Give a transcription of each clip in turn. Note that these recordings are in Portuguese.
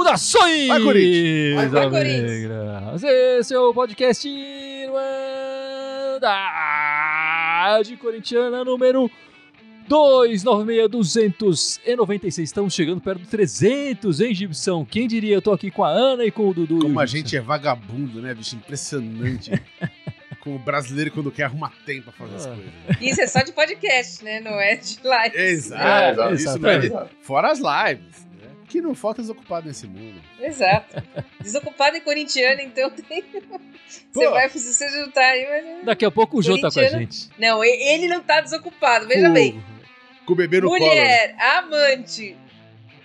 Saudações! Vai, Corinthians! Vai, Corinthians! Esse é o podcast Irmandade Corintiana número 296-296. Estamos chegando perto do 300, hein, Gibson? Quem diria? Eu tô aqui com a Ana e com o Dudu. Como a Gibson. gente é vagabundo, né, bicho? Impressionante. Como o brasileiro quando quer arrumar tempo pra fazer as Ah. coisas. Isso é só de podcast, né? Não é de live. Exato. É, exato. Isso é de- Fora as lives, né? Que não falta desocupado nesse mundo. Exato. Desocupado e corintiano, então tem. Você Pô. vai, se você juntar aí, mas. Daqui a pouco o Jô tá com a gente. Não, ele não tá desocupado, veja Com- bem. Com o bebê no colo. Mulher, amante,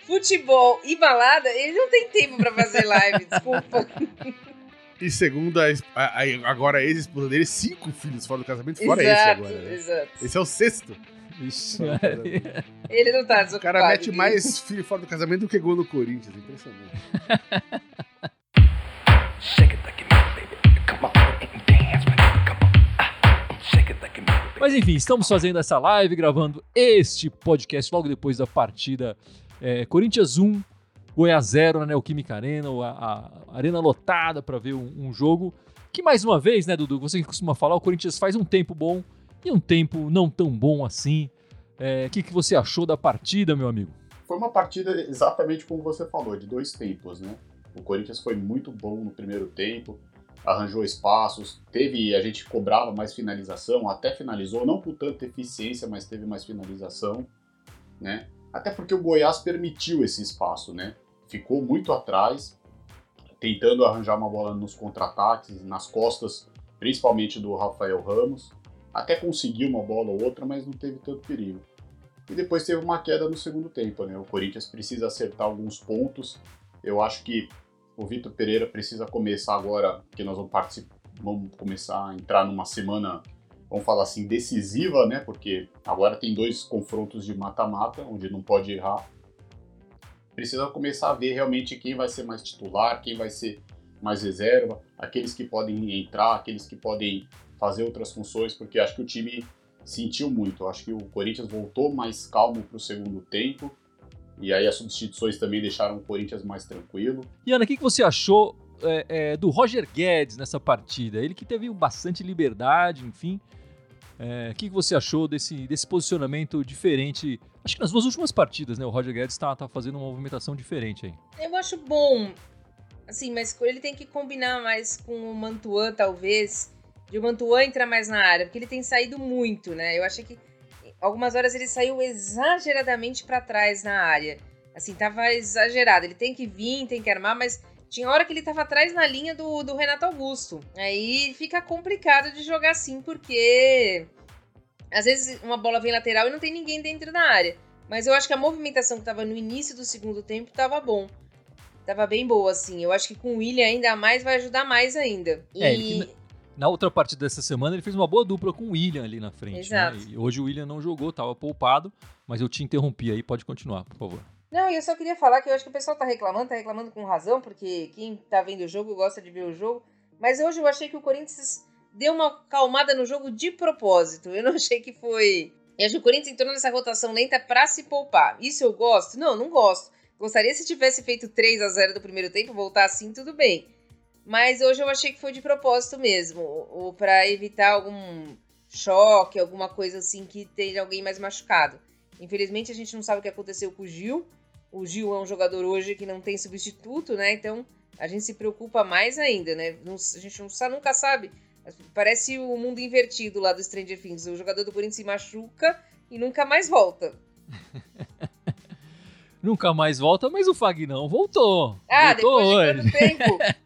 futebol e balada, ele não tem tempo pra fazer live, desculpa. E segundo a, a- a- agora a ex-esposa dele, cinco filhos fora do casamento, fora esse exato, agora. Né? exato. Esse é o sexto. Vixe. Ele não tá O desocupado. cara mete mais filho fora do casamento do que gol no Corinthians. Impressionante. Mas enfim, estamos fazendo essa live, gravando este podcast logo depois da partida é, Corinthians 1, Goiás 0 na Neoquímica Arena, a, a arena lotada para ver um, um jogo que mais uma vez, né, Dudu, você costuma falar, o Corinthians faz um tempo bom e um tempo não tão bom assim. É, O que, que você achou da partida, meu amigo? Foi uma partida exatamente como você falou, de dois tempos, né? O Corinthians foi muito bom no primeiro tempo, arranjou espaços, teve, a gente cobrava mais finalização, até finalizou, não com tanta eficiência, mas teve mais finalização, né? Até porque o Goiás permitiu esse espaço, né? Ficou muito atrás, tentando arranjar uma bola nos contra-ataques, nas costas, principalmente do Rafael Ramos. Até conseguiu uma bola ou outra, mas não teve tanto perigo. E depois teve uma queda no segundo tempo, né? O Corinthians precisa acertar alguns pontos. Eu acho que o Vitor Pereira precisa começar agora, que nós vamos participar, vamos começar a entrar numa semana, vamos falar assim, decisiva, né? Porque agora tem dois confrontos de mata-mata, onde não pode errar. Precisa começar a ver realmente quem vai ser mais titular, quem vai ser mais reserva, aqueles que podem entrar, aqueles que podem fazer outras funções, porque acho que o time sentiu muito. Acho que o Corinthians voltou mais calmo para o segundo tempo. E aí as substituições também deixaram o Corinthians mais tranquilo. E Ana, o que, que você achou é, é, do Roger Guedes nessa partida? Ele que teve bastante liberdade, enfim. É, O que, que você achou desse, desse posicionamento diferente? Acho que nas duas últimas partidas, né? O Roger Guedes tá, tá fazendo uma movimentação diferente aí. Eu acho bom, assim, mas ele tem que combinar mais com o Mantuan, talvez. De o Mantuan entrar mais na área, porque ele tem saído muito, né? Eu achei que algumas horas ele saiu exageradamente pra trás na área. Assim, tava exagerado. Ele tem que vir, tem que armar, mas tinha hora que ele tava atrás na linha do, do Renato Augusto. Aí fica complicado de jogar assim, porque às vezes uma bola vem lateral e não tem ninguém dentro da área. Mas eu acho que a movimentação que tava no início do segundo tempo tava bom. Tava bem boa, assim. Eu acho que com o William ainda mais vai ajudar mais ainda. É, E- ele Na outra partida dessa semana, ele fez uma boa dupla com o William ali na frente. Exato. Né? E hoje o William não jogou, tava poupado, mas eu te interrompi aí, pode continuar, por favor. Não, e eu só queria falar que eu acho que o pessoal tá reclamando, tá reclamando com razão, porque quem tá vendo o jogo gosta de ver o jogo. Mas hoje eu achei que o Corinthians deu uma calmada no jogo de propósito. Eu não achei que foi. Eu acho que o Corinthians entrou nessa rotação lenta pra se poupar. Isso eu gosto? Não, não gosto. Gostaria se tivesse feito 3 a 0 do primeiro tempo, voltar assim, tudo bem. Mas hoje eu achei que foi de propósito mesmo, ou para evitar algum choque, alguma coisa assim que tenha alguém mais machucado. Infelizmente a gente não sabe o que aconteceu com o Gil. O Gil é um jogador hoje que não tem substituto, né? Então a gente se preocupa mais ainda, né? Não- a gente não nunca sabe. Parece o mundo invertido lá do Stranger Things. O jogador do Corinthians se machuca e nunca mais volta. Nunca mais volta, mas o Fagnão voltou. Ah, voltou depois hoje. de tempo?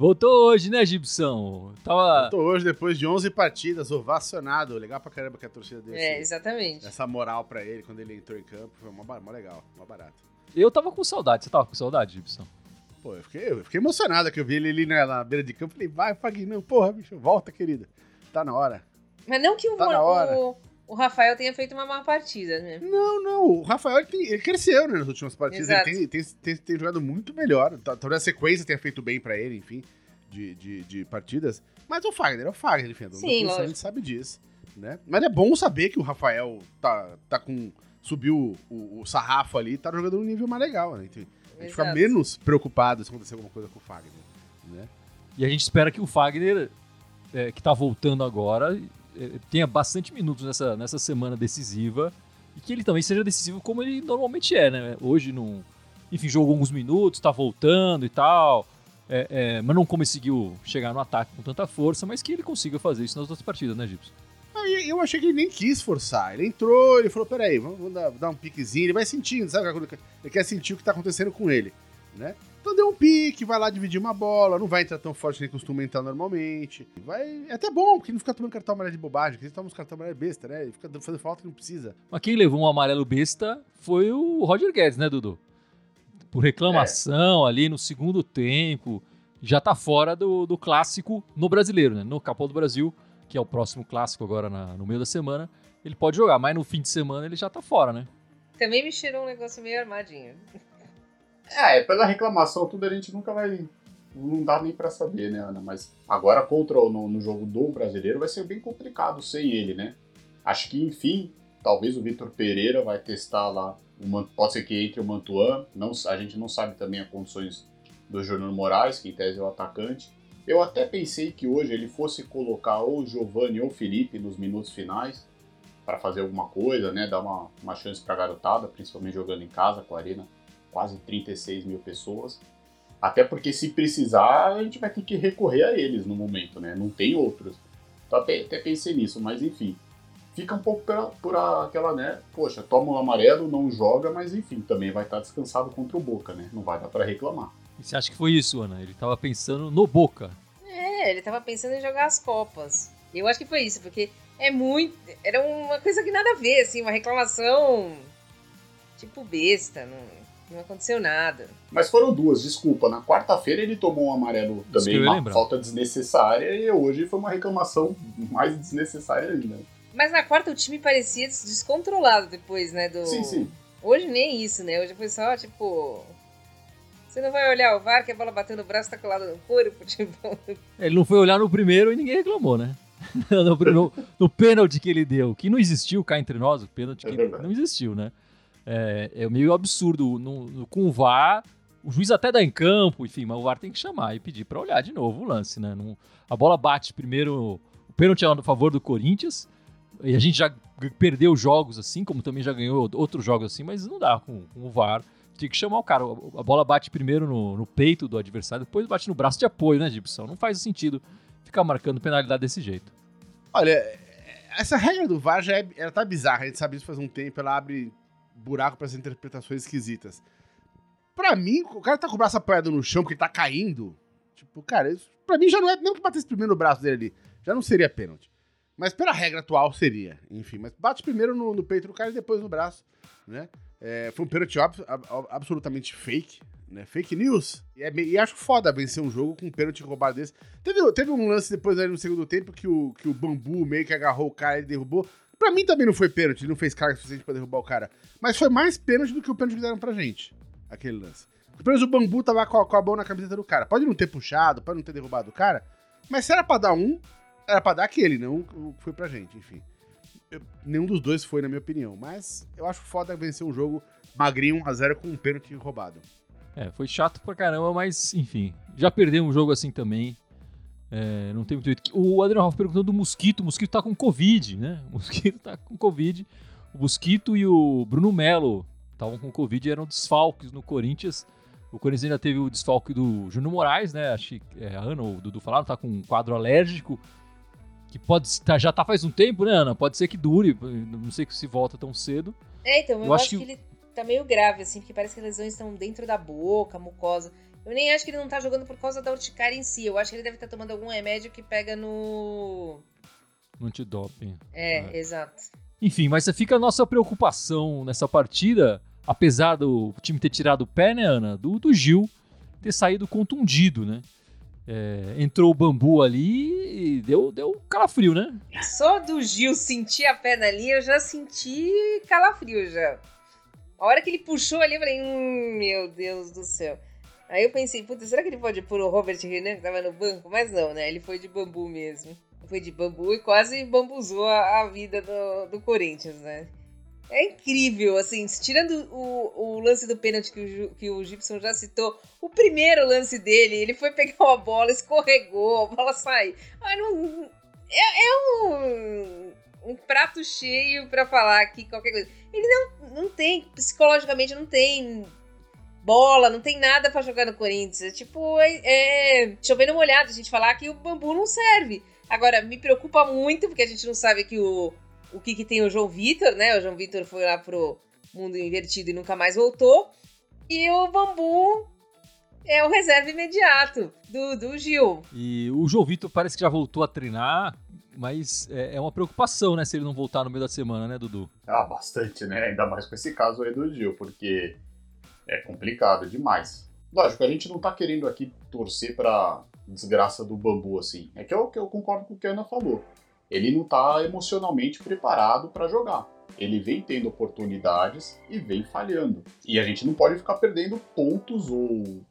Voltou hoje, né, Gibson? Tava. Tô hoje, depois de 11 partidas, ovacionado. Legal pra caramba que a torcida deu é, esse- exatamente. essa moral pra ele quando ele entrou em campo. Foi mó, mó legal, mó barato. Eu tava com saudade. Você tava com saudade, Gibson? Pô, eu fiquei, eu fiquei emocionado que eu vi ele ali na, na beira de campo. Falei, vai, Fagnão, porra, bicho, volta, querida. Tá na hora. Mas não que o, Tá na hora. o, o Rafael tenha feito uma má partida, né? Não, não, o Rafael ele, tem- ele cresceu né, nas últimas partidas. Exato. Ele tem, tem, tem- tem jogado muito melhor. Tá- Talvez a sequência tenha feito bem pra ele, enfim. de, de, de partidas. Mas o Fagner é o Fagner, enfim, a Sim, a gente sabe disso. Né? Mas é bom saber que o Rafael tá, tá com. subiu o, o sarrafo ali e tá jogando num nível mais legal, né? Então, a gente fica Exato. menos preocupado se acontecer alguma coisa com o Fagner. Né? E a gente espera que o Fagner, é, que tá voltando agora, tenha bastante minutos nessa, nessa semana decisiva e que ele também seja decisivo como ele normalmente é, né? Hoje não. Enfim, jogou alguns minutos, tá voltando e tal. é, é, mas não conseguiu chegar no ataque com tanta força, mas que ele consiga fazer isso nas outras partidas, né, Gibson? Eu achei que ele nem quis forçar. Ele entrou, ele falou: peraí, vamos, vamos dar, dar um piquezinho. Ele vai sentindo, sabe? Ele quer sentir o que tá acontecendo com ele, né? Então deu um pique, vai lá dividir uma bola, não vai entrar tão forte que ele costuma entrar normalmente. Vai. É até bom, porque não fica tomando cartão amarelo de bobagem, porque ele toma uns cartão amarelo besta, né? Ele fica fazendo falta que não precisa. Mas quem levou um amarelo besta foi o Roger Guedes, né, Dudu? Por reclamação ali no segundo tempo. Já tá fora do, do clássico no brasileiro, né? No Capão do Brasil, que é o próximo clássico agora na- no meio da semana. Ele pode jogar, mas no fim de semana ele já tá fora, né? Também me cheirou um negócio meio armadinho. É, pela reclamação, tudo a gente nunca vai. Não dá nem pra saber, né, Ana? Mas agora contra no, no jogo do brasileiro vai ser bem complicado sem ele, né? Acho que, enfim, talvez o Vitor Pereira vai testar lá. O pode ser que entre o Mantuan. Não, a gente não sabe também as condições do Júnior Moraes, que em tese é o atacante. Eu até pensei que hoje ele fosse colocar ou Giovanni ou Felipe nos minutos finais para fazer alguma coisa, né? Dar uma, uma chance pra garotada, principalmente jogando em casa com a arena quase 36 mil pessoas. Até porque se precisar, a gente vai ter que recorrer a eles no momento, né? Não tem outros. Então até, até pensei nisso, mas enfim. Fica um pouco pela- por aquela, né? Poxa, toma o amarelo, não joga, mas enfim, também vai estar descansado contra o Boca, né? Não vai dar pra reclamar. E você acha que foi isso, Ana? Ele tava pensando no Boca. É, ele tava pensando em jogar as Copas. Eu acho que foi isso, porque é muito. Era uma coisa que nada a ver, assim, uma reclamação tipo besta, não, não aconteceu nada. Mas foram duas, desculpa. Na quarta-feira ele tomou um amarelo também, uma lembrar. falta desnecessária, e hoje foi uma reclamação mais desnecessária ainda. Mas na quarta o time parecia des- descontrolado depois, né? Do... Sim, sim. Hoje nem isso, né? Hoje foi só, tipo. Você não vai olhar o VAR que a bola bateu no braço tá colado no corpo, tipo. Ele não foi olhar no primeiro e ninguém reclamou, né? no, no, no pênalti que ele deu, que não existiu cá entre nós, o pênalti É que não existiu, né? É, é meio absurdo. No- no- com o VAR, o juiz até dá em campo, enfim, mas o VAR tem que chamar e pedir pra olhar de novo o lance, né? Não- a bola bate primeiro, o pênalti é a favor do Corinthians, e a gente já perdeu jogos assim, como também já ganhou outros jogos assim, mas não dá com, com o VAR. Tinha que chamar o cara. A bola bate primeiro no, no peito do adversário, depois bate no braço de apoio, né, Gibson? Não faz sentido ficar marcando penalidade desse jeito. Olha, essa regra do VAR já é, ela tá bizarra, a gente sabe isso faz um tempo, ela abre buraco para as interpretações esquisitas. Pra mim, o cara tá com o braço apoiado no chão porque ele tá caindo. Tipo, cara, isso, pra mim já não é. Mesmo que batesse primeiro no braço dele ali, já não seria pênalti. Mas pela regra atual seria, enfim. Mas bate primeiro no, no peito do cara e depois no braço, né? É, foi um pênalti ab- ab- absolutamente fake, né? Fake news. E, é, e acho foda vencer um jogo com um pênalti roubado desse. Teve, teve um lance depois ali no segundo tempo que o, que o Bambu meio que agarrou o cara e derrubou. Pra mim também não foi pênalti, não fez carga suficiente pra derrubar o cara. Mas foi mais pênalti do que o pênalti que deram pra gente, aquele lance. Pelo menos o Bambu tava com a, com a mão na camiseta do cara. Pode não ter puxado, pode não ter derrubado o cara, mas se era pra dar um, era pra dar aquele, não foi pra gente, enfim. Eu- nenhum dos dois foi, na minha opinião. Mas eu acho foda vencer um jogo magrinho 1x0 com um pênalti roubado. É, foi chato pra caramba, mas enfim. Já perdeu um jogo assim também. É, não tem muito jeito. O Adriano Ralph perguntando do Mosquito. O Mosquito tá com Covid, né? O Mosquito tá com Covid. O Mosquito e o Bruno Melo estavam com Covid e eram desfalques no Corinthians. O Corinthians ainda teve o desfalque do Júnior Moraes, né? Acho que é, a Ana ou o Dudu falaram, tá com um quadro alérgico. Que pode tá, já tá faz um tempo, né, Ana? Pode ser que dure. Não sei se volta tão cedo. É, então, eu, Eu acho acho, que- que... ele tá meio grave, assim, porque parece que as lesões estão dentro da boca, mucosa. Eu nem acho que ele não tá jogando por causa da urticária em si. Eu acho que ele deve estar tomando algum remédio que pega no. No antidoping. É, É. exato. Enfim, mas fica a nossa preocupação nessa partida, apesar do time ter tirado o pé, né, Ana? Do, do Gil ter saído contundido, né? É, entrou o bambu ali e deu, deu calafrio, né? Só do Gil sentir a perna ali, eu já senti calafrio já. A hora que ele puxou ali, eu falei, hum, meu Deus do céu. Aí eu pensei, puta, será que ele pode pôr o Robert Renan que tava no banco? Mas não, né? Ele foi de bambu mesmo. Foi de bambu e quase bambuzou a, a vida do, do Corinthians, né? É incrível, assim, tirando o, o lance do pênalti que o, que o Gibson já citou, o primeiro lance dele, ele foi pegar uma bola, escorregou, a bola saiu. Ah, não, é, é um, um prato cheio pra falar aqui qualquer coisa. Ele não, não tem, psicologicamente, não tem bola, não tem nada pra jogar no Corinthians. É tipo, é, é chovendo molhado a gente falar que o bambu não serve. Agora, me preocupa muito, porque a gente não sabe que o, o que, que tem o João Vitor, né? O João Vitor foi lá pro mundo invertido e nunca mais voltou. E o bambu é o reserva imediato do, do Gil. E o João Vitor parece que já voltou a treinar, mas é, é uma preocupação, né? Se ele não voltar no meio da semana, né, Dudu? Ah, bastante, né? Ainda mais com esse caso aí do Gil, porque é complicado demais. Lógico, a gente não tá querendo aqui torcer pra desgraça do bambu, assim. É que eu, que eu concordo com o que a Ana falou. Ele não tá emocionalmente preparado pra jogar. Ele vem tendo oportunidades e vem falhando. E a gente não pode ficar perdendo pontos ou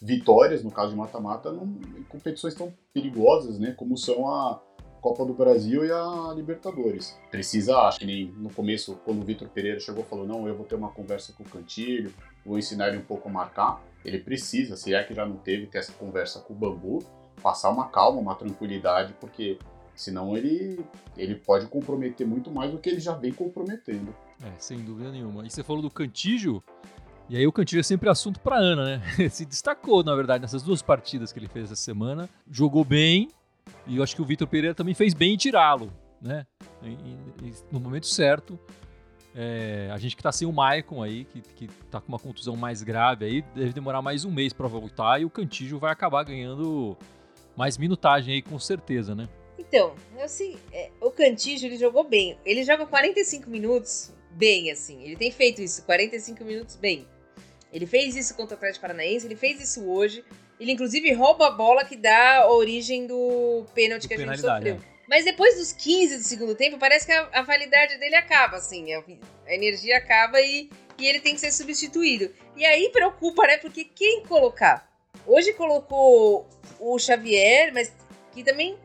vitórias, no caso de mata-mata, em competições tão perigosas, né? Como são a Copa do Brasil e a Libertadores. Precisa, acho que nem no começo, quando o Vitor Pereira chegou falou: não, eu vou ter uma conversa com o Cantilho, vou ensinar ele um pouco a marcar. Ele precisa, se é que já não teve, ter essa conversa com o Bambu, passar uma calma, uma tranquilidade, porque senão ele, ele pode comprometer muito mais do que ele já vem comprometendo. É, sem dúvida nenhuma. E você falou do Cantígio, e aí o Cantígio é sempre assunto pra Ana, né? Se destacou, na verdade, nessas duas partidas que ele fez essa semana. Jogou bem, e eu acho que o Vitor Pereira também fez bem em tirá-lo, né? E- e no momento certo. É, a gente que tá sem o Maicon aí, que, que tá com uma contusão mais grave aí, deve demorar mais um mês pra voltar, e o Cantígio vai acabar ganhando mais minutagem aí, com certeza, né? Então, assim, é, o Cantígio ele jogou bem. Ele joga 45 minutos bem, assim. Ele tem feito isso, 45 minutos bem. Ele fez isso contra o Atlético Paranaense, ele fez isso hoje. Ele, inclusive, rouba a bola que dá a origem do pênalti Do que a gente sofreu. Mas depois dos 15 do segundo tempo, parece que a, a validade dele acaba, assim. A, a energia acaba e, e ele tem que ser substituído. E aí preocupa, né? Porque quem colocar? Hoje colocou o Xavier, mas que também.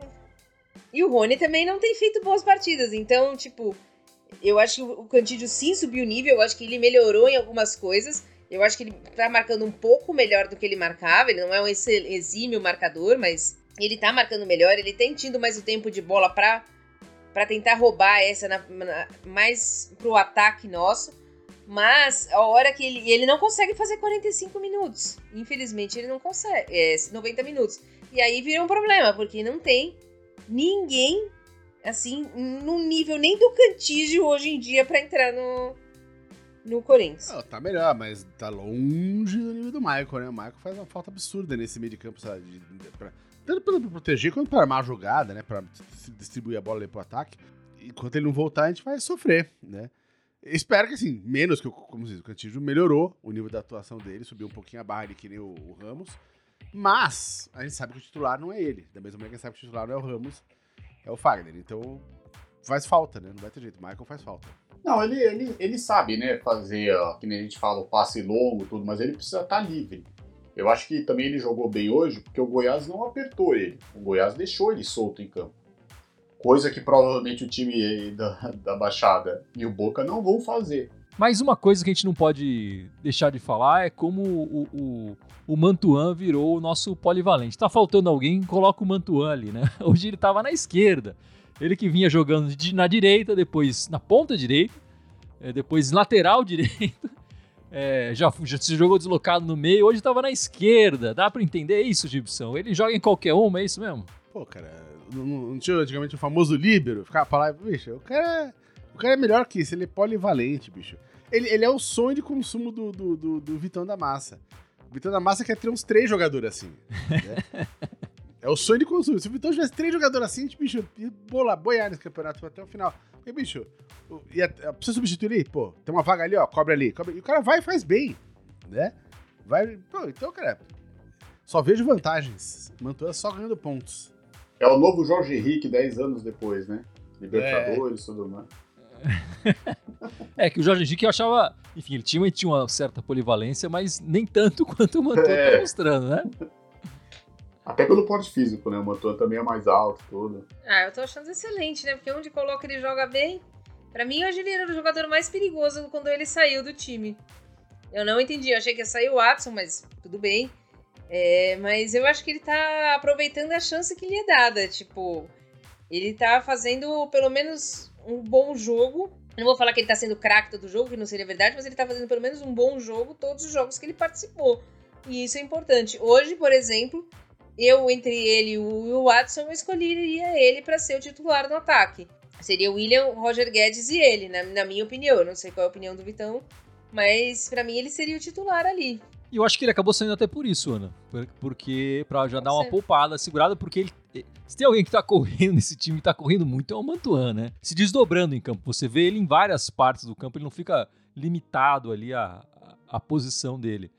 E o Rony também não tem feito boas partidas. Então, tipo, eu acho que o Cantídio sim subiu o nível. Eu acho que ele melhorou em algumas coisas. Eu acho que ele tá marcando um pouco melhor do que ele marcava. Ele não é um exímio marcador, mas ele tá marcando melhor. Ele tem tido mais o tempo de bola pra, pra tentar roubar essa na- na- mais pro ataque nosso. Mas a hora que ele. Ele não consegue fazer 45 minutos. Infelizmente, ele não consegue. É, 90 minutos. E aí vira um problema, porque não tem ninguém assim, num nível nem do Cantígio hoje em dia pra entrar no, no Corinthians. Não, tá melhor, mas tá longe do nível do Michael, né? O Michael faz uma falta absurda nesse meio de campo, sabe? De- de- pra- tanto pra proteger quanto pra armar a jogada, né? Pra s- distribuir a bola ali pro ataque. Enquanto ele não voltar, a gente vai sofrer, né? Espero que, assim, menos que como diz, o Cantígio melhorou o nível da atuação dele, subiu um pouquinho a barra ali que nem o, o Ramos. Mas a gente sabe que o titular não é ele. Da mesma maneira que a gente sabe que o titular não é o Ramos, é o Fagner. Então faz falta, né? Não vai ter jeito. Michael faz falta. Não, ele, ele, ele sabe, né, fazer, ó, que nem a gente fala, o passe longo, tudo, mas ele precisa estar livre. Eu acho que também ele jogou bem hoje, porque o Goiás não apertou ele. O Goiás deixou ele solto em campo. Coisa que provavelmente o time da, da Baixada e o Boca não vão fazer. Mas uma coisa que a gente não pode deixar de falar é como o, o, o Mantuan virou o nosso polivalente. Tá faltando alguém, coloca o Mantuan ali, né? Hoje ele tava na esquerda. Ele que vinha jogando de- na direita, depois na ponta direita, eh, depois lateral direito. Eh, já, já se jogou deslocado no meio, hoje tava na esquerda. Dá pra entender isso, Gibson? Ele joga em qualquer uma, é isso mesmo? Pô, cara, não, tinha antigamente o famoso líbero? Ficava pra lá e, bicho, o cara, é- o cara é melhor que isso, ele é polivalente, bicho. Ele, ele é o sonho de consumo do, do, do, do Vitão da Massa. O Vitão da Massa quer ter uns três jogadores assim. né? é o sonho de consumo. Se o Vitão tivesse três jogadores assim, bicho, ia bolar, boiar nesse campeonato até o final. E, bicho, ia, precisa substituir ele? Pô, tem uma vaga ali, ó, cobre ali. Cobre, e o cara vai e faz bem, né? Vai, pô, então, cara, só vejo vantagens. Mantua só ganhando pontos. É o novo Jorge Henrique 10 anos depois, né? Libertadores, tudo mais. É que o Jorge Henrique eu achava. Enfim, ele tinha, ele tinha uma certa polivalência, mas nem tanto quanto o Mantua É. tá mostrando, né? Até pelo porte físico, né? O Mantua também é mais alto, tudo. Ah, eu tô achando excelente, né? Porque onde coloca ele joga bem. Pra mim, hoje ele era o jogador mais perigoso quando ele saiu do time. Eu não entendi, eu achei que ia sair o Watson, mas tudo bem. É, mas eu acho que ele tá aproveitando a chance que lhe é dada. Tipo, ele tá fazendo pelo menos um bom jogo. Não vou falar que ele tá sendo craque todo jogo, que não seria verdade, mas ele tá fazendo pelo menos um bom jogo todos os jogos que ele participou. E isso é importante. Hoje, por exemplo, eu, entre ele e o Watson, eu escolheria ele para ser o titular no ataque. Seria o William, Roger Guedes e ele, na, na minha opinião. Eu não sei qual é a opinião do Vitão, mas para mim ele seria o titular ali. E eu acho que ele acabou saindo até por isso, Ana. Por- Porque, pra já Pode dar uma ser. poupada, segurada, porque ele. Se tem alguém que tá correndo nesse time que tá correndo muito, é o Mantuan, né? Se desdobrando em campo. Você vê ele em várias partes do campo, ele não fica limitado ali à, à posição dele.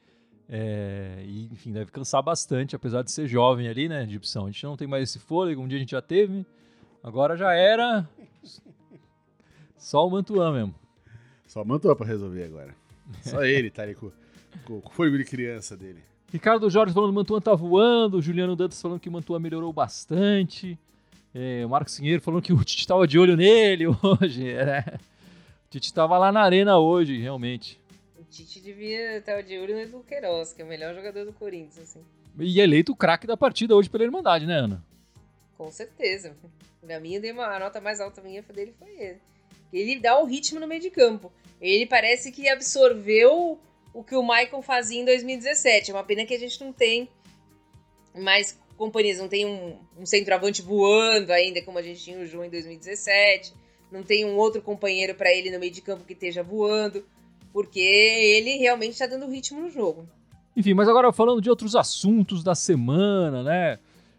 É, e, enfim, deve cansar bastante, apesar de ser jovem ali, né, opção. A gente não tem mais esse fôlego, um dia a gente já teve, agora já era. Só o Mantuan mesmo. Só Mantua pra resolver agora. Só ele tá ali com, com, com o fôlego de criança dele. Ricardo Jorge falando que o Mantuan tá voando, o Juliano Dantas falando que o Mantuan melhorou bastante, é, o Marcos Pinheiro falando que o Tite tava de olho nele hoje, né? O Tite tava lá na arena hoje, realmente. Tite devia estar de olho no Edu Queiroz, que é o melhor jogador do Corinthians, assim. E eleito o craque da partida hoje pela Irmandade, né, Ana? Com certeza. Minha, dei uma, a nota mais alta minha dele foi ele. Ele dá o ritmo no meio de campo. Ele parece que absorveu o que o Michael fazia em 2017. É uma pena que a gente não tem mais companhias. Não tem um, um centroavante voando ainda, como a gente tinha o João em 2017. Não tem um outro companheiro para ele no meio de campo que esteja voando. Porque ele realmente está dando ritmo no jogo. Enfim, mas agora falando de outros assuntos da semana, né?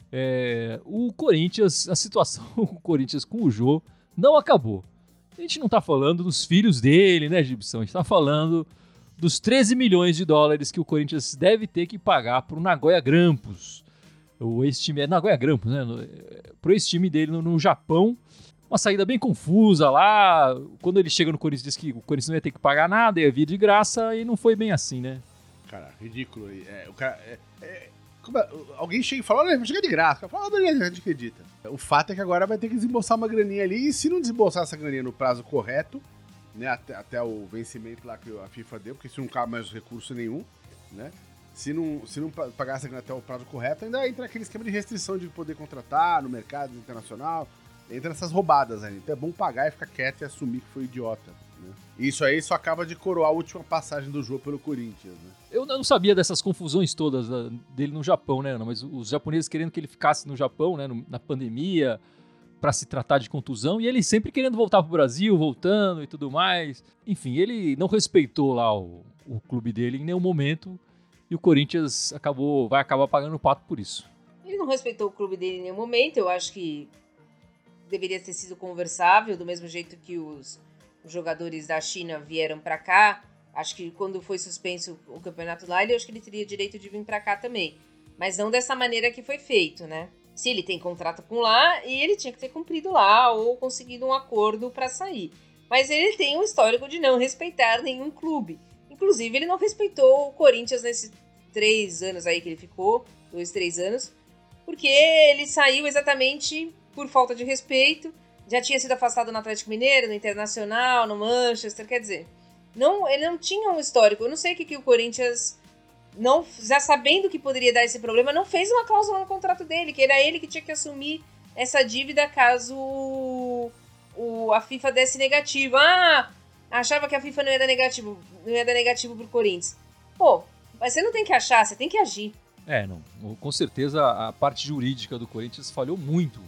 É, o Corinthians, a situação com o Corinthians com o Jô não acabou. A gente não tá falando dos filhos dele, né, Gibson? A gente tá falando dos 13 milhões de dólares que o Corinthians deve ter que pagar pro Nagoya Grampus. O ex-time é Nagoya Grampus, né? É, Pro ex-time dele no, no Japão. Uma saída bem confusa lá. Quando ele chega no Corinthians, diz que o Corinthians não ia ter que pagar nada, ia vir de graça, e não foi bem assim, né? Cara, ridículo. É, o cara, é- é- é- alguém chega e fala, olha, vai chegar de graça. Fala, beleza, a gente acredita. O fato é que agora vai ter que desembolsar uma graninha ali, e se não desembolsar essa graninha no prazo correto, né, até, até o vencimento lá que a FIFA deu, porque se não cabe mais recurso nenhum, né, se não, se não pa- pagar essa grana até o prazo correto, ainda entra aquele esquema de restrição de poder contratar no mercado internacional, entra nessas roubadas aí. Então é bom pagar e ficar quieto e assumir que foi idiota. Né? E isso aí só acaba de coroar a última passagem do jogo pelo Corinthians, né? Eu não sabia dessas confusões todas da- dele no Japão, né, Ana? Mas os japoneses querendo que ele ficasse no Japão, né, na pandemia, para se tratar de contusão, e ele sempre querendo voltar pro Brasil, voltando e tudo mais. Enfim, ele não respeitou lá o, o clube dele em nenhum momento, e o Corinthians acabou, vai acabar pagando o pato por isso. Ele não respeitou o clube dele em nenhum momento. Eu acho que deveria ter sido conversável, do mesmo jeito que os jogadores da China vieram pra cá. Acho que quando foi suspenso o campeonato lá, ele acho que ele teria direito de vir pra cá também. Mas não dessa maneira que foi feito, né? Se ele tem contrato com lá, e ele tinha que ter cumprido lá ou conseguido um acordo pra sair. Mas ele tem um histórico de não respeitar nenhum clube. Inclusive, ele não respeitou o Corinthians nesses três anos aí que ele ficou, dois, três anos, porque ele saiu exatamente por falta de respeito. Já tinha sido afastado no Atlético Mineiro, no Internacional, no Manchester, quer dizer, não, ele não tinha um histórico. Eu não sei o que, que o Corinthians, não, já sabendo que poderia dar esse problema, não fez uma cláusula no contrato dele, que era ele que tinha que assumir essa dívida caso o, a FIFA desse negativo. Ah, achava que a FIFA não ia dar negativo, não ia dar negativo pro Corinthians. Pô, mas você não tem que achar, você tem que agir. É, não. Com certeza a parte jurídica do Corinthians falhou muito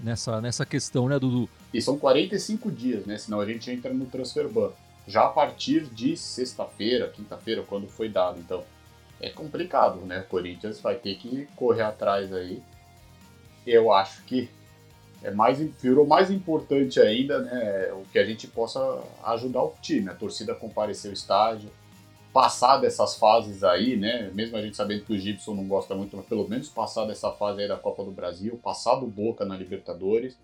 nessa, nessa questão, né, Dudu? E são 45 dias, né? Senão a gente entra no transfer ban. Já a partir de sexta-feira, quinta-feira, quando foi dado. Então, é complicado, né? O Corinthians vai ter que correr atrás aí. Eu acho que é mais, virou mais importante ainda, né? O que a gente possa ajudar o time. A torcida comparecer ao estádio, passar dessas fases aí, né? Mesmo a gente sabendo que o Gibson não gosta muito, mas pelo menos passar dessa fase aí da Copa do Brasil, passar do Boca na Libertadores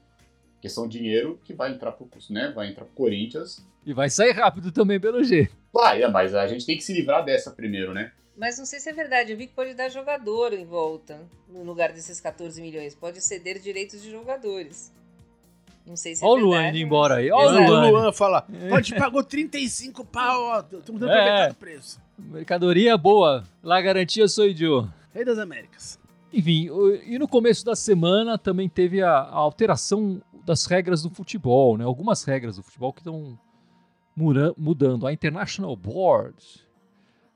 Porque são dinheiro que vai entrar pro, né, vai entrar pro Corinthians. E vai sair rápido também, pelo jeito. Vai, é, mas a gente tem que se livrar dessa primeiro, né? Mas não sei se é verdade. Eu vi que pode dar jogador em volta, no lugar desses 14 milhões. Pode ceder direitos de jogadores. Não sei se é Olha o verdade. Luan indo mas- embora aí. Olha o Luan. o Luan fala, pode pagou 35 pau, ó, estamos dando É. pra metade do preço. Mercadoria boa. Lá garantia sou idiota. Rei das Américas. Enfim, e no começo da semana também teve a, a alteração das regras do futebol, né? Algumas regras do futebol que estão mudando. A International Board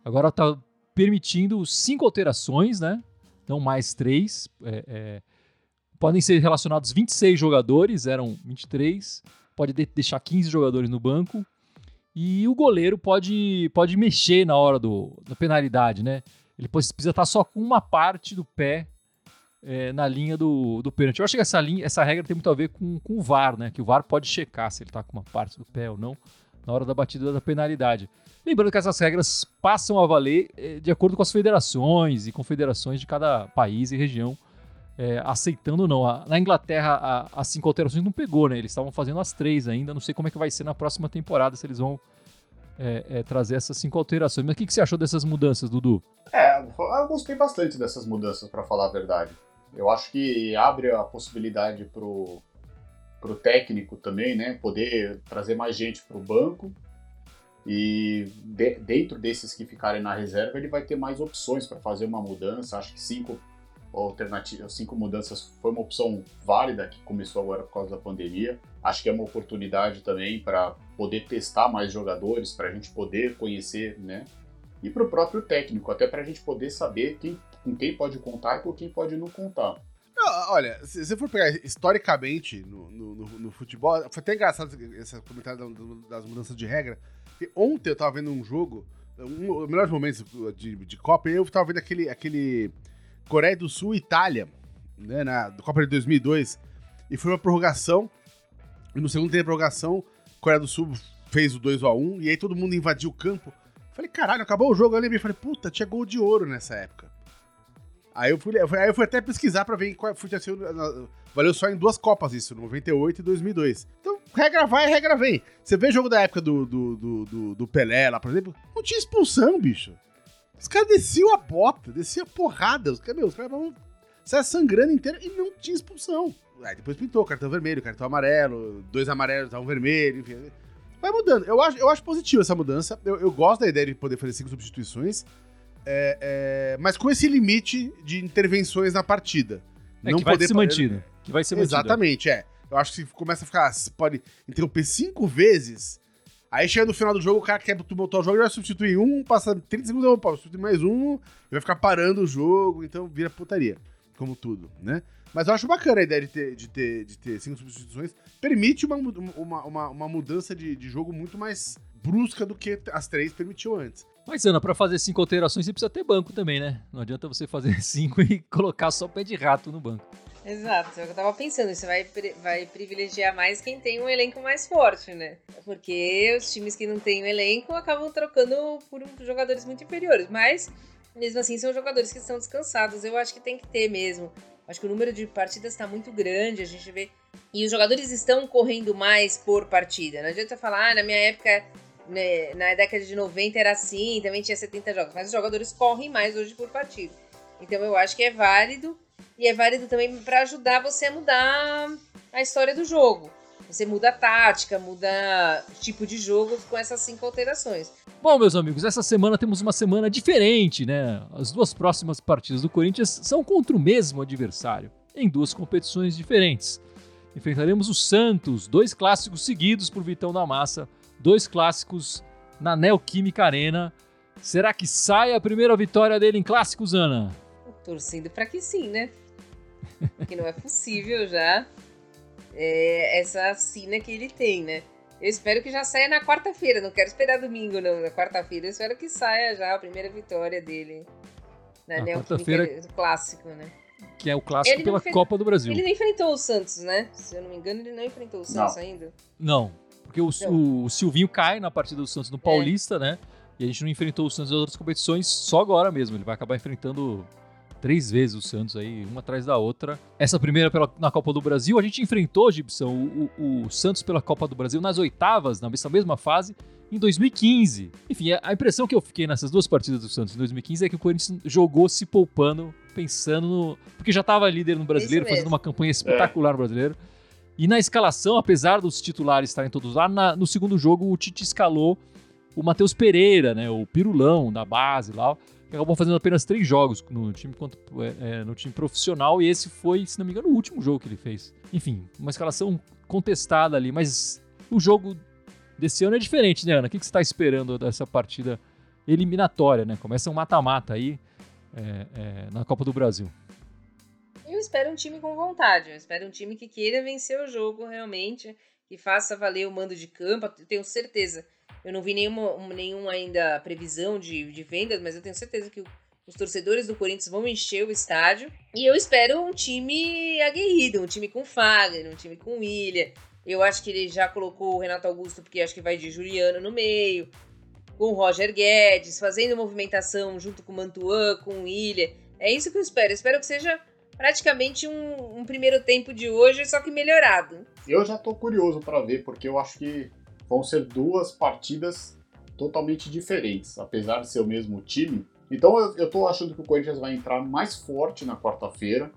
agora está permitindo cinco alterações, né? Não mais três. É, é, podem ser relacionados 26 jogadores, eram 23. Pode de- deixar 15 jogadores no banco. E o goleiro pode, pode mexer na hora do, da penalidade, né? Ele precisa estar só com uma parte do pé é, na linha do, do pênalti. Eu acho que essa, linha, essa regra tem muito a ver com, com o VAR, né? Que o VAR pode checar se ele está com uma parte do pé ou não na hora da batida da penalidade. Lembrando que essas regras passam a valer eh, de acordo com as federações e confederações de cada país e região, eh, aceitando ou não. A- na Inglaterra, as cinco alterações não pegou, né? Eles estavam fazendo as três ainda. Não sei como é que vai ser na próxima temporada, se eles vão eh, eh, trazer essas cinco alterações. Mas o que, que você achou dessas mudanças, Dudu? É, eu gostei bastante dessas mudanças, pra falar a verdade. Eu acho que abre a possibilidade pro, pro técnico também, né? Poder trazer mais gente pro banco. E de- dentro desses que ficarem na reserva, ele vai ter mais opções para fazer uma mudança. Acho que cinco alternativas, cinco mudanças foi uma opção válida que começou agora por causa da pandemia. Acho que é uma oportunidade também para poder testar mais jogadores, para a gente poder conhecer, né? e para o próprio técnico, até para a gente poder saber quem, com quem pode contar e com quem pode não contar. Olha, se você for pegar historicamente no, no, no- no futebol, foi até engraçado esse comentário da- das mudanças de regra. Ontem eu tava vendo um jogo, um dos melhores momentos de, de Copa, e eu tava vendo aquele, aquele Coreia do Sul e Itália, né, na Copa de 2002, e foi uma prorrogação, e no segundo tempo de prorrogação, Coreia do Sul fez o 2x1, e aí todo mundo invadiu o campo. Falei, caralho, acabou o jogo, eu lembrei, falei, puta, tinha gol de ouro nessa época. Aí eu fui, aí eu fui até pesquisar pra ver qual foi, na- valeu só em duas Copas isso, 98 e 2002. Então, regra vai, regra vem. Você vê jogo da época do, do, do- do Pelé lá, por exemplo, não tinha expulsão, bicho. Os caras desciam a bota, desciam a porrada. Os caras, meu, os caras estavam saia sangrando inteiro e não tinha expulsão. Aí depois pintou, cartão vermelho, cartão amarelo, dois amarelos, um vermelho, enfim. Vai mudando. Eu acho, eu acho positivo essa mudança. Eu, eu gosto da ideia de poder fazer cinco substituições. é, é, mas com esse limite de intervenções na partida. É, que vai ser mantido. Que vai ser mantido. Exatamente, é. Eu acho que se começa a ficar. se Pode interromper cinco vezes. Aí chega no final do jogo, o cara quer botar o jogo e vai substituir um, passa 30 segundos, pode substituir mais um, vai ficar parando o jogo, então vira putaria. Como tudo, né? Mas eu acho bacana a ideia de ter, de ter, de ter cinco substituições. Permite uma, uma, uma, uma mudança de, de jogo muito mais brusca do que as três permitiu antes. Mas, Ana, pra fazer cinco alterações, você precisa ter banco também, né? Não adianta você fazer cinco e colocar só pé de rato no banco. Exato, é eu tava pensando. Você vai, vai privilegiar mais quem tem um elenco mais forte, né? Porque os times que não têm um elenco acabam trocando por jogadores muito inferiores. Mas, mesmo assim, são jogadores que estão descansados. Eu acho que tem que ter mesmo. Acho que o número de partidas está muito grande, a gente vê. E os jogadores estão correndo mais por partida. Não adianta falar, ah, na minha época, né, na década de 90 era assim, também tinha 70 jogos. Mas os jogadores correm mais hoje por partida. Então eu acho que é válido. E é válido também para ajudar você a mudar a história do jogo. Você muda a tática, muda o tipo de jogo com essas cinco alterações. Bom, meus amigos, essa semana temos uma semana diferente, né? As duas próximas partidas do Corinthians são contra o mesmo adversário, em duas competições diferentes. Enfrentaremos o Santos, dois clássicos seguidos por Vitão da Massa, dois clássicos na Neoquímica Arena. Será que sai a primeira vitória dele em clássicos, Ana? Torcendo para que sim, né? Que não é possível já é, essa sina que ele tem, né? Eu espero que já saia na quarta-feira, não quero esperar domingo, não. Na quarta-feira, eu espero que saia já a primeira vitória dele. Na Na Neoquímica quarta-feira- clássico, né? Que é o clássico Ele não pela fez- Copa do Brasil. Ele não enfrentou o Santos, né? Se eu não me engano, ele não enfrentou o Santos ainda. Não, porque o, Não. o- o Silvinho cai na partida do Santos no Paulista, né? E a gente não enfrentou o Santos nas outras competições só agora mesmo. Ele vai acabar enfrentando três vezes o Santos aí, uma atrás da outra. Essa primeira pela, na Copa do Brasil, a gente enfrentou, Gibson, o, o, o Santos pela Copa do Brasil nas oitavas, nessa mesma fase, em 2015. Enfim, a impressão que eu fiquei nessas duas partidas do Santos em 2015 é que o Corinthians jogou se poupando, pensando no. Porque já estava líder no brasileiro, fazendo uma campanha espetacular no brasileiro. E na escalação, apesar dos titulares estarem todos lá, na- no segundo jogo o Tite escalou o Matheus Pereira, né, o pirulão da base lá, que acabou fazendo apenas três jogos no time, quanto, é, é, no time profissional, e esse foi, se não me engano, o último jogo que ele fez. Enfim, uma escalação contestada ali, mas o jogo desse ano é diferente, né, Ana? O que, você está esperando dessa partida eliminatória, né? Começa um mata-mata aí é, é, na Copa do Brasil. Eu espero um time com vontade. Eu espero um time que queira vencer o jogo realmente, que faça valer o mando de campo. Eu tenho certeza. Eu não vi nenhuma, um- nenhuma ainda previsão de, de vendas, mas eu tenho certeza que os torcedores do Corinthians vão encher o estádio. E eu espero um time aguerrido, um time com Fagner, um time com William. Eu acho que ele já colocou o Renato Augusto, porque acho que vai de Juliano no meio. Com o Roger Guedes, fazendo movimentação junto com o Mantuan, com o William. É isso que eu espero. Eu espero que seja praticamente um, um primeiro tempo de hoje, só que melhorado. Eu já tô curioso para ver, porque eu acho que vão ser duas partidas totalmente diferentes, apesar de ser o mesmo time. Então eu, eu tô achando que o Corinthians vai entrar mais forte na quarta-feira.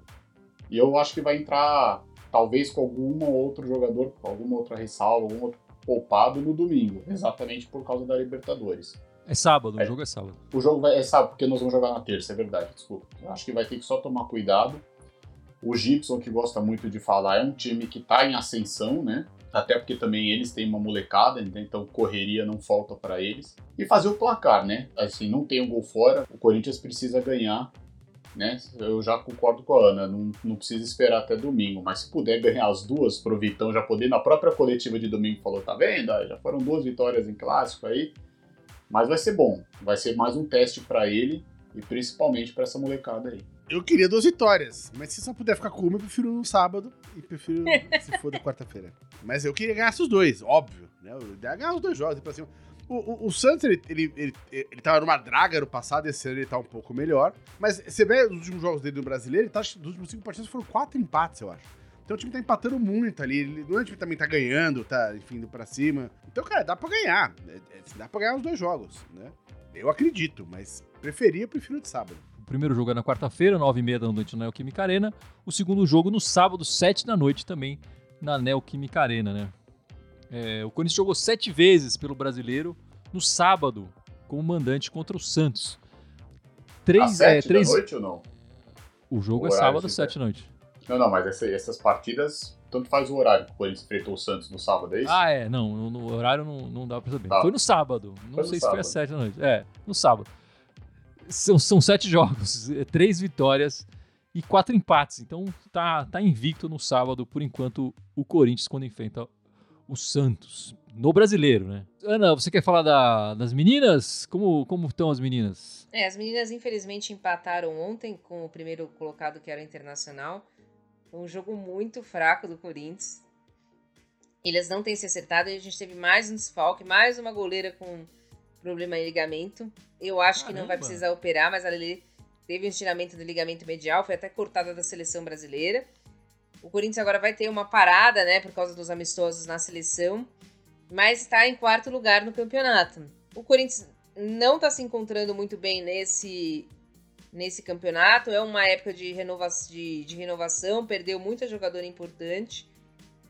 E eu acho que vai entrar, talvez, com algum outro jogador, com alguma outra ressalva, algum outro poupado no domingo, exatamente por causa da Libertadores. É sábado, o É. jogo é sábado. O jogo vai. É, sabe, porque nós vamos jogar na terça, é verdade, desculpa. Eu acho que vai ter que só tomar cuidado. O Gibson, que gosta muito de falar, é um time que tá em ascensão, né? Até porque também eles têm uma molecada, né? então correria não falta para eles. E fazer o placar, né? Assim, não tem um gol fora, o Corinthians precisa ganhar, né? Eu já concordo com a Ana, não, não precisa esperar até domingo, mas se puder ganhar as duas pro Vitão já poder, na própria coletiva de domingo falou, tá vendo? Já foram duas vitórias em clássico aí. Mas vai ser bom, vai ser mais um teste para ele e principalmente para essa molecada aí. Eu queria duas vitórias, mas se só puder ficar com uma, eu prefiro no sábado e prefiro se for da quarta-feira. Mas eu queria ganhar os dois, óbvio. Né? Eu ia ganhar os dois jogos. Pra cima. O, o, o Santos, ele, ele, ele, ele tava numa draga no passado, esse ano ele tá um pouco melhor. Mas você vê os últimos jogos dele no brasileiro, ele tá, dos últimos cinco partidas foram quatro empates, eu acho. Então o time tá empatando muito ali. Ele, não é o time também tá ganhando, tá, enfim, indo pra cima. Então, cara, dá pra ganhar. É, é, dá pra ganhar os dois jogos, né? Eu acredito, mas preferia, eu prefiro de sábado. Primeiro jogo é na quarta-feira, 9h30 da noite na Neoquímica Arena. O segundo jogo no sábado, 7 da noite também, na Neoquímica Arena, né? É, o Corinthians jogou sete vezes pelo brasileiro no sábado, como mandante contra o Santos. Três, Às sete é, três... da noite ou não? O jogo O é sábado, se 7 da noite. Não, não, mas essa- essas partidas, tanto faz o horário que o Corinthians enfrentou o Santos no sábado, é isso? Ah, é, não, no, no horário não, não dá pra saber. Tá. Foi no sábado, não Foi sei se foi às sábado. 7 da noite. É, no sábado. São, são sete jogos, é, três vitórias e quatro empates. Então tá, tá invicto no sábado, por enquanto, o Corinthians quando enfrenta o Santos. No brasileiro, né? Ana, você quer falar da- das meninas? Como, como estão as meninas? É, as meninas infelizmente empataram ontem com o primeiro colocado que era o Internacional. Um jogo muito fraco do Corinthians. Eles não têm se acertado e a gente teve mais um desfalque, mais uma goleira com problema em ligamento. Eu acho que não vai Caramba. precisar operar, mas a Lele teve um estiramento do ligamento medial, foi até cortada da seleção brasileira. O Corinthians agora vai ter uma parada, né, por causa dos amistosos na seleção, mas está em quarto lugar no campeonato. O Corinthians não está se encontrando muito bem nesse nesse campeonato. É uma época de, renova de, de renovação, perdeu muita jogadora importante.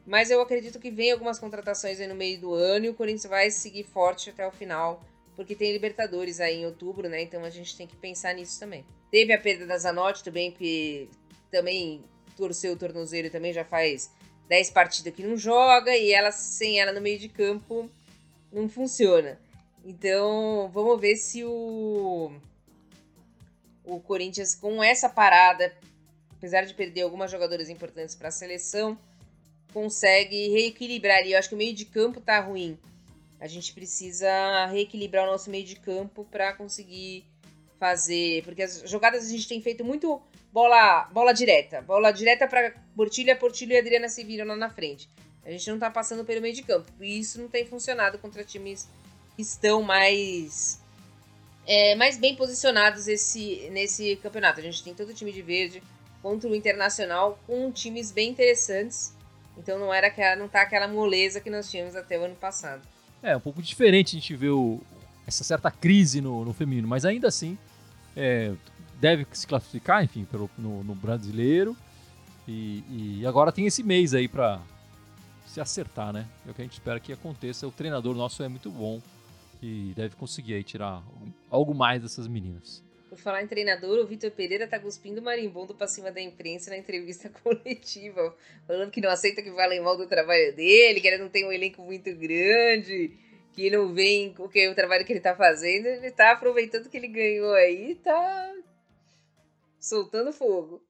Mas eu acredito que vem algumas contratações aí no meio do ano e o Corinthians vai seguir forte até o final, porque tem Libertadores aí em outubro, né? Então a gente tem que pensar nisso também. Teve a perda da Zanotti também, que também torceu o tornozelo também já faz 10 partidas que não joga, e ela sem ela no meio de campo não funciona. Então, vamos ver se o o Corinthians com essa parada, apesar de perder algumas jogadoras importantes para a seleção, consegue reequilibrar ali. Eu acho que o meio de campo tá ruim. A gente precisa reequilibrar o nosso meio de campo para conseguir fazer, porque as jogadas a gente tem feito muito bola, bola direta, bola direta para Portilha, Portilha e Adriana se viram lá na frente. A gente não tá passando pelo meio de campo. E isso não tem funcionado contra times que estão mais é, mais bem posicionados esse, nesse campeonato. A gente tem todo o time de verde contra o Internacional com times bem interessantes. Então não era aquela, não tá aquela moleza que nós tínhamos até o ano passado. É, um pouco diferente a gente ver o- essa certa crise no, no feminino, mas ainda assim é, deve se classificar, enfim, pelo, no, no brasileiro. E, e agora tem esse mês aí pra se acertar, né? É o que a gente espera que aconteça. O treinador nosso é muito bom e deve conseguir aí tirar algo mais dessas meninas. Por falar em treinador, o Vitor Pereira tá cuspindo marimbondo pra cima da imprensa na entrevista coletiva, falando que não aceita que falem mal do trabalho dele, que ele não tem um elenco muito grande, que não vem com o trabalho que ele tá fazendo, ele tá aproveitando que ele ganhou aí tá soltando fogo.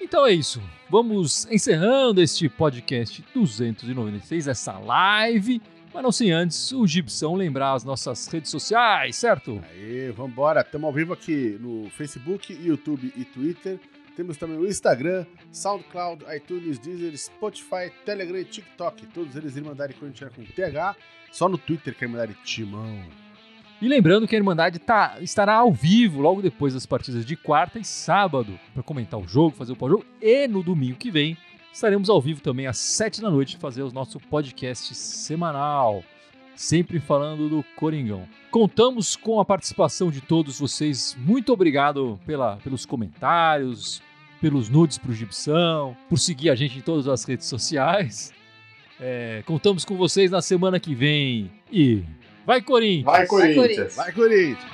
Então é isso. Vamos encerrando este podcast 296, essa live. Mas não sem antes o Gibson lembrar as nossas redes sociais, certo? Aí, vambora. Estamos ao vivo aqui no Facebook, YouTube e Twitter. Temos também o Instagram, SoundCloud, iTunes, Deezer, Spotify, Telegram e TikTok. Todos eles Irmandade Corinthians com TH. Só no Twitter que é Irmandade Timão. E lembrando que a Irmandade tá, estará ao vivo logo depois das partidas de quarta e sábado para comentar o jogo, fazer o pós-jogo. E no domingo que vem estaremos ao vivo também às sete da noite fazer o nosso podcast semanal. Sempre falando do Coringão. Contamos com a participação de todos vocês. Muito obrigado pela, pelos comentários, pelos nudes pro Gibson, por seguir a gente em todas as redes sociais. É, contamos com vocês na semana que vem. E vai Corinthians! Vai, Corinthians! Corinthians. Vai, Corinthians!